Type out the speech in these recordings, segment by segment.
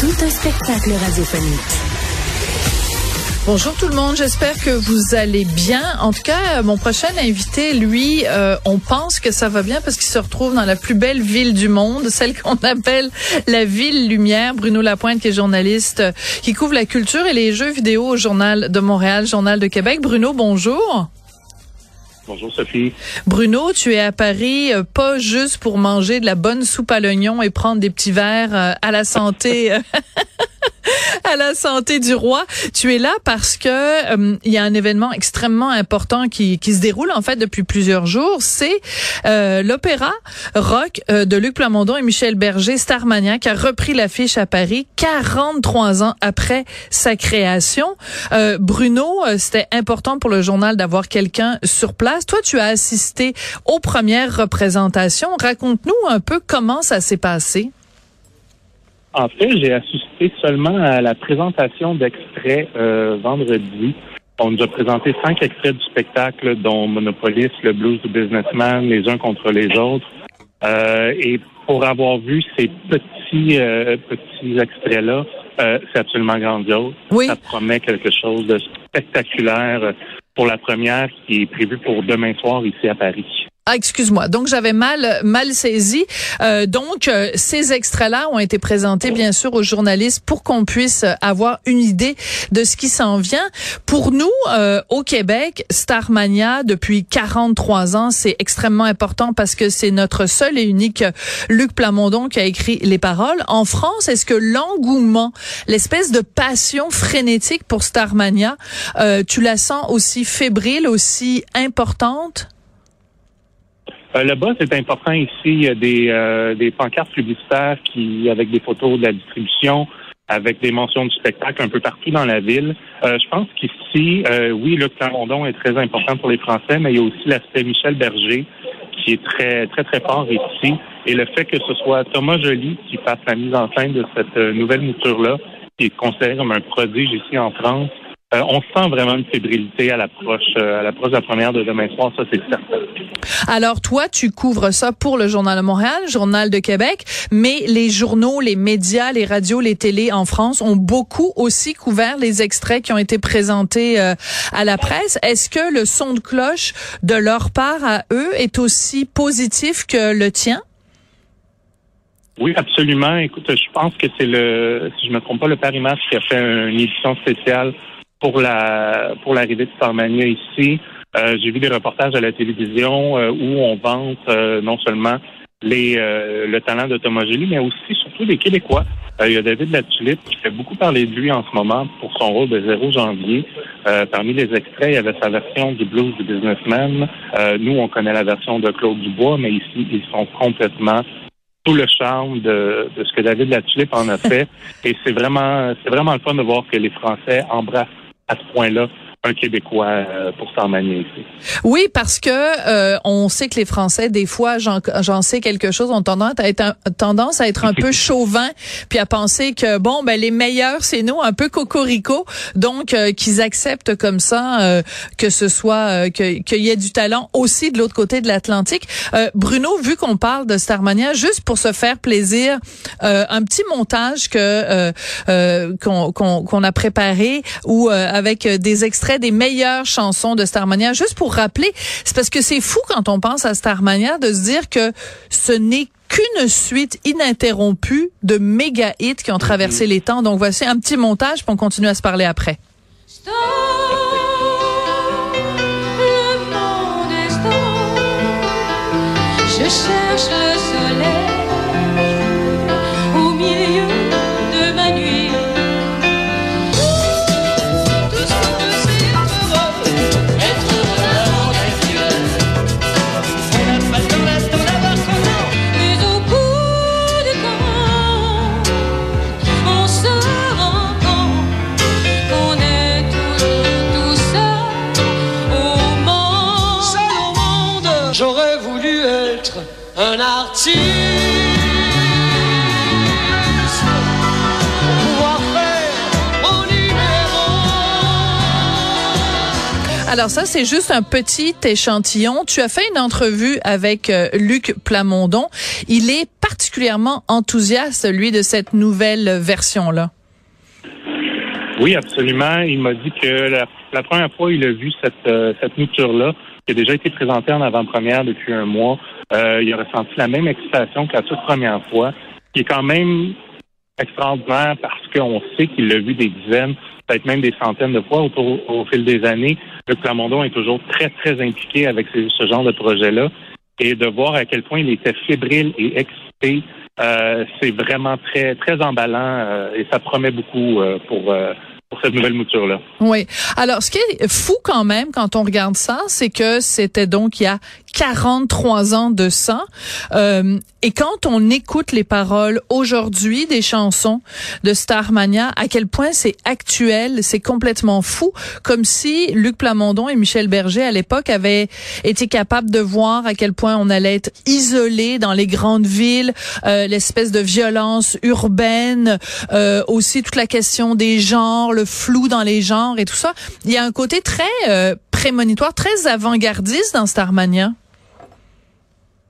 Tout un spectacle radiophonique. Bonjour tout le monde, j'espère que vous allez bien. En tout cas, mon prochain invité, lui, euh, on pense que ça va bien parce qu'il se retrouve dans la plus belle ville du monde, celle qu'on appelle la ville lumière. Bruno Lapointe, qui est journaliste, euh, qui couvre la culture et les jeux vidéo au Journal de Montréal, Journal de Québec. Bruno, bonjour. Bonjour Sophie. Bruno, tu es à Paris euh, pas juste pour manger de la bonne soupe à l'oignon et prendre des petits verres euh, à la santé à la santé du roi. Tu es là parce que il y a un événement extrêmement important qui, qui se déroule en fait depuis plusieurs jours, c'est l'opéra rock de Luc Plamondon et Michel Berger Starmania qui a repris l'affiche à Paris 43 ans après sa création. Bruno, c'était important pour le journal d'avoir quelqu'un sur place toi, tu as assisté aux premières représentations. Raconte-nous un peu comment ça s'est passé. En fait, j'ai assisté seulement à la présentation d'extraits euh, vendredi. On nous a présenté cinq extraits du spectacle, dont Monopolis, le blues du businessman, les uns contre les autres. Euh, et pour avoir vu ces petits euh, petits extraits-là, c'est absolument grandiose. Oui. Ça promet quelque chose de spectaculaire pour la première qui est prévue pour demain soir ici à Paris. Ah, excuse-moi. Donc j'avais mal mal saisi. Euh, donc euh, ces extraits-là ont été présentés bien sûr aux journalistes pour qu'on puisse avoir une idée de ce qui s'en vient. Pour nous euh, au Québec, Starmania depuis 43 ans, c'est extrêmement important parce que c'est notre seul et unique Luc Plamondon qui a écrit les paroles. En France, est-ce que l'engouement, l'espèce de passion frénétique pour Starmania, tu la sens aussi fébrile, aussi importante? Euh, le bas, c'est important ici. Il y a des, euh, des pancartes publicitaires qui, avec des photos de la distribution, avec des mentions du spectacle un peu partout dans la ville. Euh, je pense qu'ici, oui, le Clermont est très important pour les Français, mais il y a aussi l'aspect Michel Berger qui est très, très, très fort ici. Et le fait que ce soit Thomas Joly qui fasse la mise en scène de cette nouvelle mouture-là, qui est considéré comme un prodige ici en France, euh, on sent vraiment une fébrilité à l'approche euh, à l'approche de la première de demain soir, ça c'est certain. Alors toi, tu couvres ça pour le Journal de Montréal, Journal de Québec, mais les journaux, les médias, les radios, les télés en France ont beaucoup aussi couvert les extraits qui ont été présentés euh, à la presse. Est-ce que le son de cloche de leur part à eux est aussi positif que le tien? Oui, absolument. Écoute, je pense que c'est le, si je me trompe pas, le Paris Match qui a fait une édition spéciale pour la pour l'arrivée de Starmania ici. Euh, j'ai vu des reportages à la télévision euh, où on vante euh, non seulement les le talent de Thomas Joly, mais aussi surtout des Québécois. il y a David Latulippe qui fait beaucoup parler de lui en ce moment pour son rôle de 0 janvier. parmi les extraits, il y avait sa version du blues du businessman. nous, on connaît la version de Claude Dubois, mais ici, ils sont complètement tout le charme de, de ce que David Latulippe en a fait. Et c'est vraiment, c'est vraiment le fun de voir que les Français embrassent à ce point-là un Québécois euh, pour ici. Oui, parce que euh, on sait que les Français, des fois, j'en sais quelque chose, ont tendance à être un, tendance à être un peu chauvin, puis à penser que bon, ben les meilleurs, c'est nous, un peu cocorico, donc euh, qu'ils acceptent comme ça que ce soit qu'il y ait du talent aussi de l'autre côté de l'Atlantique. Bruno, vu qu'on parle de Starmania, juste pour se faire plaisir, un petit montage que qu'on qu'on a préparé ou avec des extraits des meilleures chansons de Starmania. Juste pour rappeler, c'est parce que c'est fou quand on pense à Starmania de se dire que ce n'est qu'une suite ininterrompue de méga hits qui ont traversé les temps. Donc voici un petit montage, pour on continue à se parler après. Je cherche le Alors ça, c'est juste un petit échantillon. Tu as fait une entrevue avec euh, Luc Plamondon. Il est particulièrement enthousiaste, lui, de cette nouvelle version-là. Oui, absolument. Il m'a dit que la, première fois il a vu cette, euh, cette mouture-là, qui a déjà été présentée en avant-première depuis un mois, euh, il a ressenti la même excitation que la toute première fois, qui est quand même extraordinaire parce qu'on sait qu'il l'a vu des dizaines, peut-être même des centaines de fois au, fil des années. Le Plamondon est toujours très, très impliqué avec ce, genre de projet-là. Et de voir à quel point il était fébrile et excité, euh, c'est vraiment très, très emballant euh, et ça promet beaucoup pour cette nouvelle mouture-là. Oui. Alors, ce qui est fou quand même quand on regarde ça, c'est que c'était donc il y a 43 ans de ça. Euh, et quand on écoute les paroles aujourd'hui des chansons de Starmania, à quel point c'est actuel, c'est complètement fou, comme si Luc Plamondon et Michel Berger à l'époque avaient été capables de voir à quel point on allait être isolé dans les grandes villes, euh, l'espèce de violence urbaine, euh, aussi toute la question des genres, le flou dans les genres et tout ça. Il y a un côté très euh, prémonitoire, très avant-gardiste dans Starmania.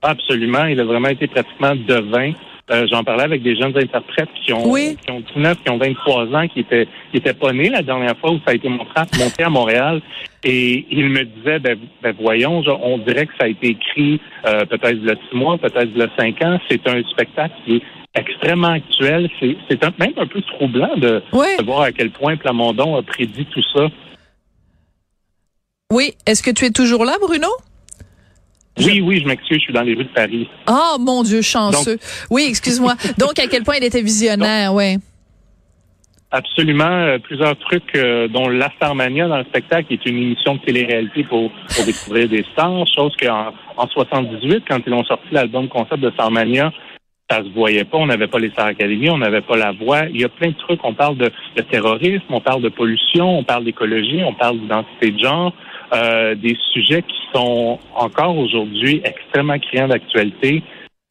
Absolument. Il a vraiment été pratiquement devin. Euh, J'en parlais avec des jeunes interprètes qui ont, qui ont 19, qui ont 23 ans, qui étaient, qui étaient pas nés la dernière fois où ça a été montré, monté à Montréal. Et il me disait, ben, ben voyons, on dirait que ça a été écrit euh, peut-être il y a six mois, peut-être il y a cinq ans. C'est un spectacle qui est extrêmement actuel. C'est même un peu troublant de, de, voir à quel point Plamondon a prédit tout ça. Oui. Est-ce que tu es toujours là, Bruno? Oui, oui, je m'excuse, je suis dans les rues de Paris. Oh mon Dieu, chanceux. oui, excuse-moi. Donc, à quel point il était visionnaire, oui. Absolument, euh, plusieurs trucs, euh, dont La Starmania dans le spectacle est une émission de télé-réalité pour, pour découvrir des stars, chose qu'en en 78, quand ils ont sorti l'album concept de Starmania, ça se voyait pas, on n'avait pas les Star Academy, on n'avait pas la voix. Il y a plein de trucs, on parle de, de terrorisme, on parle de pollution, on parle d'écologie, on parle d'identité de genre. Euh, des sujets qui sont encore aujourd'hui extrêmement criants d'actualité.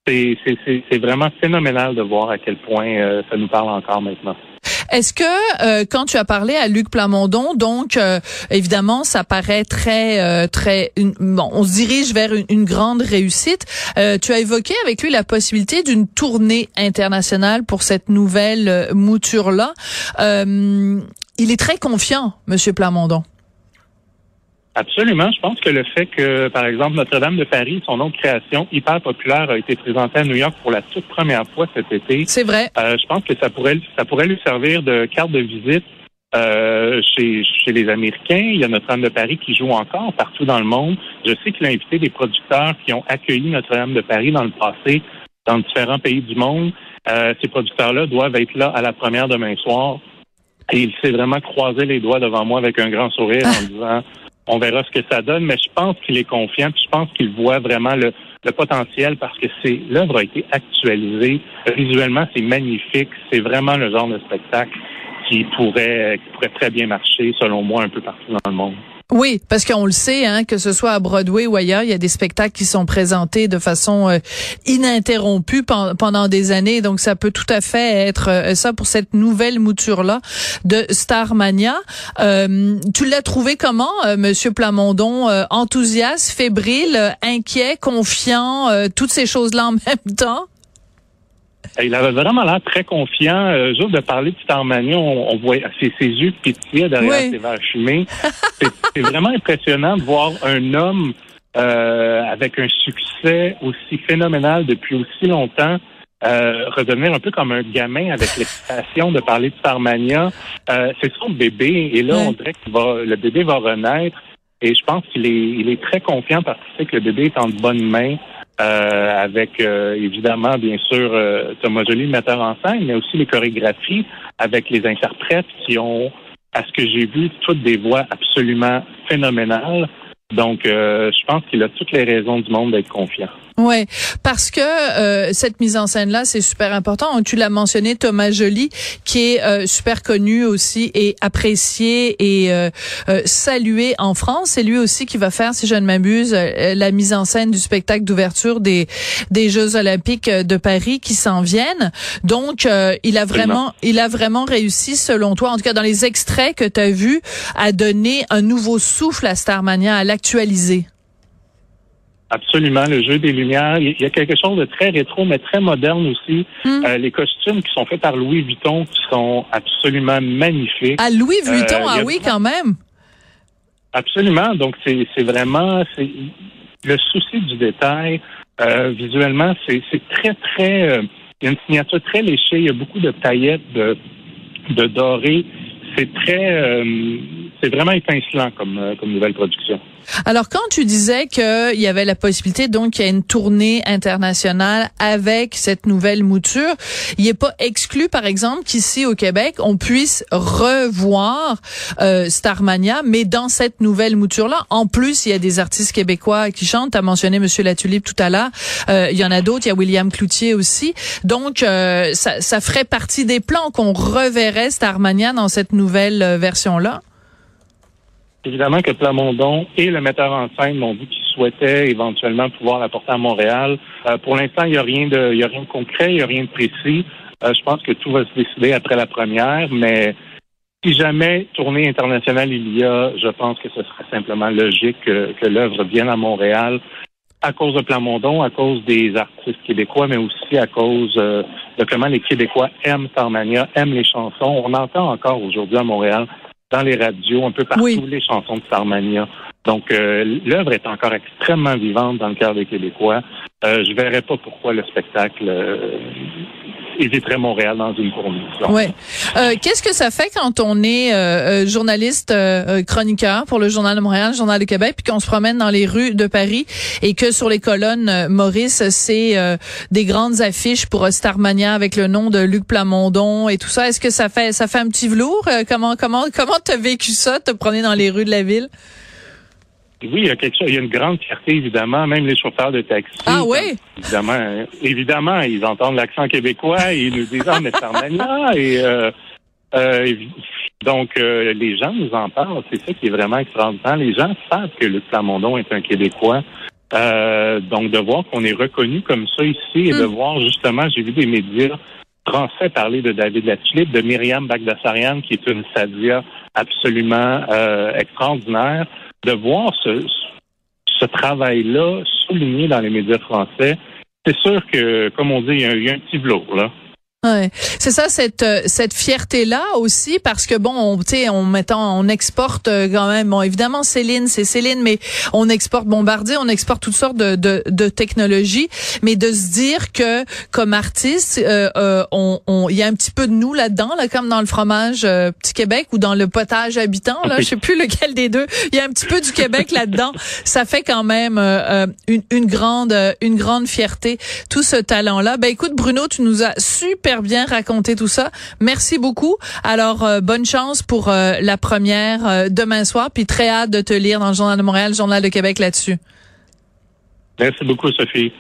C'est vraiment phénoménal de voir à quel point euh, ça nous parle encore maintenant. Est-ce que euh, quand tu as parlé à Luc Plamondon, donc évidemment ça paraît très très bon, on se dirige vers une, grande réussite. tu as évoqué avec lui la possibilité d'une tournée internationale pour cette nouvelle mouture là. il est très confiant, Monsieur Plamondon. Absolument. Je pense que le fait que, par exemple, Notre-Dame de Paris, son autre création hyper populaire, a été présentée à New York pour la toute première fois cet été. C'est vrai. Euh, je pense que ça pourrait, ça pourrait lui servir de carte de visite euh, chez, chez les Américains. Il y a Notre-Dame de Paris qui joue encore partout dans le monde. Je sais qu'il a invité des producteurs qui ont accueilli Notre-Dame de Paris dans le passé dans différents pays du monde. Euh, ces producteurs-là doivent être là à la première demain soir. Et il s'est vraiment croisé les doigts devant moi avec un grand sourire en disant on verra ce que ça donne, mais je pense qu'il est confiant, puis je pense qu'il voit vraiment le, potentiel parce que c'est l'œuvre a été actualisée. Visuellement, c'est magnifique. C'est vraiment le genre de spectacle qui pourrait, qui pourrait très bien marcher, selon moi, un peu partout dans le monde. Oui, parce qu'on le sait, hein, que ce soit à Broadway ou ailleurs, il y a des spectacles qui sont présentés de façon euh, ininterrompue pendant des années. Donc, ça peut tout à fait être euh, ça pour cette nouvelle mouture-là de Starmania. Euh, tu l'as trouvé comment, Monsieur Plamondon? enthousiaste, fébrile, inquiet, confiant, toutes ces choses-là en même temps? Il avait vraiment l'air très confiant. Euh, juste de parler de Starmania, on, on voit ses, ses yeux pétillaient derrière ses verres. C'est vraiment impressionnant de voir un homme euh, avec un succès aussi phénoménal depuis aussi longtemps euh, redevenir un peu comme un gamin avec l'excitation de parler de Starmania. Euh, c'est son bébé et là, on dirait que le bébé va renaître. Et je pense qu'il est, il est très confiant parce qu'il sait que le bébé est en bonne main. Euh, avec euh, évidemment, bien sûr, euh, Thomas Joly, le metteur en scène, mais aussi les chorégraphies avec les interprètes qui ont, à ce que j'ai vu, toutes des voix absolument phénoménales. Donc, je pense qu'il a toutes les raisons du monde d'être confiant. Ouais, parce que euh, cette mise en scène là, c'est super important. Tu l'as mentionné, Thomas Joly, qui est euh, super connu aussi et apprécié et euh, salué en France. C'est lui aussi qui va faire, si je ne m'abuse, la mise en scène du spectacle d'ouverture des des Jeux Olympiques de Paris qui s'en viennent. Donc, il a vraiment, il a vraiment réussi, selon toi, en tout cas dans les extraits que tu as vus, à donner un nouveau souffle à Starmania, à l'actualiser. Absolument, le jeu des lumières. Il y a quelque chose de très rétro, mais très moderne aussi. Hmm. Euh, les costumes qui sont faits par Louis Vuitton, qui sont absolument magnifiques. Ah, Louis euh, Vuitton, ah oui, quand même. Absolument. Donc, c'est vraiment le souci du détail. Euh, visuellement, c'est très, très... il y a une signature très léchée. Il y a beaucoup de paillettes, de, de doré. C'est très... c'est vraiment étincelant comme, comme nouvelle production. Alors, quand tu disais qu'il y avait la possibilité, donc, qu'il y a une tournée internationale avec cette nouvelle mouture, il n'est pas exclu, par exemple, qu'ici au Québec, on puisse revoir euh, Starmania, mais dans cette nouvelle mouture-là. En plus, il y a des artistes québécois qui chantent. Tu as mentionné Monsieur Latulipe tout à l'heure. Euh, il y en a d'autres. Il y a William Cloutier aussi. Donc, euh, ça, ça ferait partie des plans qu'on reverrait Starmania dans cette nouvelle version-là. Évidemment que Plamondon et le metteur en scène m'ont dit qu'ils souhaitaient éventuellement pouvoir l'apporter à Montréal. Euh, pour l'instant, il n'y a rien de, il y a rien de concret, il n'y a rien de précis. Euh, je pense que tout va se décider après la première, mais si jamais tournée internationale il y a, je pense que ce serait simplement logique que, que l'œuvre vienne à Montréal à cause de Plamondon, à cause des artistes québécois, mais aussi à cause euh, de comment les Québécois aiment Starmania, aiment les chansons. On entend encore aujourd'hui à Montréal dans les radios, un peu partout, les chansons de Starmania. Donc, euh, l'œuvre est encore extrêmement vivante dans le cœur des Québécois. Euh, je verrais pas pourquoi le spectacle euh, éviterait Montréal dans une tournée. Ouais. Euh, Qu'est-ce que ça fait quand on est euh, euh, journaliste euh, chroniqueur pour le Journal de Montréal, le Journal de Québec, puis qu'on se promène dans les rues de Paris et que sur les colonnes Maurice, c'est des grandes affiches pour Starmania avec le nom de Luc Plamondon et tout ça. Est-ce que ça fait ça fait un petit velours? Comment comment comment t'as vécu ça, te promener dans les rues de la ville? Oui, il y a quelque chose, il y a une grande fierté, évidemment, même les chauffeurs de taxi. Ah oui? Évidemment, évidemment, ils entendent l'accent québécois et ils nous disent, ah, mais c'est et, euh, euh, donc, euh, les gens nous en parlent. C'est ça qui est vraiment extraordinaire. Les gens savent que Luc Plamondon est un Québécois. donc, de voir qu'on est reconnu comme ça ici et de hmm. voir, justement, j'ai vu des médias français parler de David Latulippe, de Myriam Bagdasarian, qui est une sadia absolument extraordinaire de voir ce, ce travail-là souligné dans les médias français, c'est sûr que, comme on dit, il y a, a un petit velours, là. Ouais. C'est ça cette euh, cette fierté là aussi parce que bon tu sais on mettant on exporte euh, quand même. Bon évidemment Céline c'est Céline mais on exporte Bombardier on exporte toutes sortes de de, de technologies. Mais de se dire que comme artiste euh, euh on il y a un petit peu de nous là-dedans là comme dans le fromage petit Québec ou dans le potage habitant là je sais plus lequel des deux. Il y a un petit peu du Québec là-dedans. Ça fait quand même une, une grande une grande fierté tout ce talent là ben écoute Bruno tu nous as bien raconté tout ça. Merci beaucoup. Alors, euh, bonne chance pour euh, la première euh, demain soir. Puis très hâte de te lire dans le Journal de Montréal, le Journal de Québec là-dessus. Merci beaucoup, Sophie.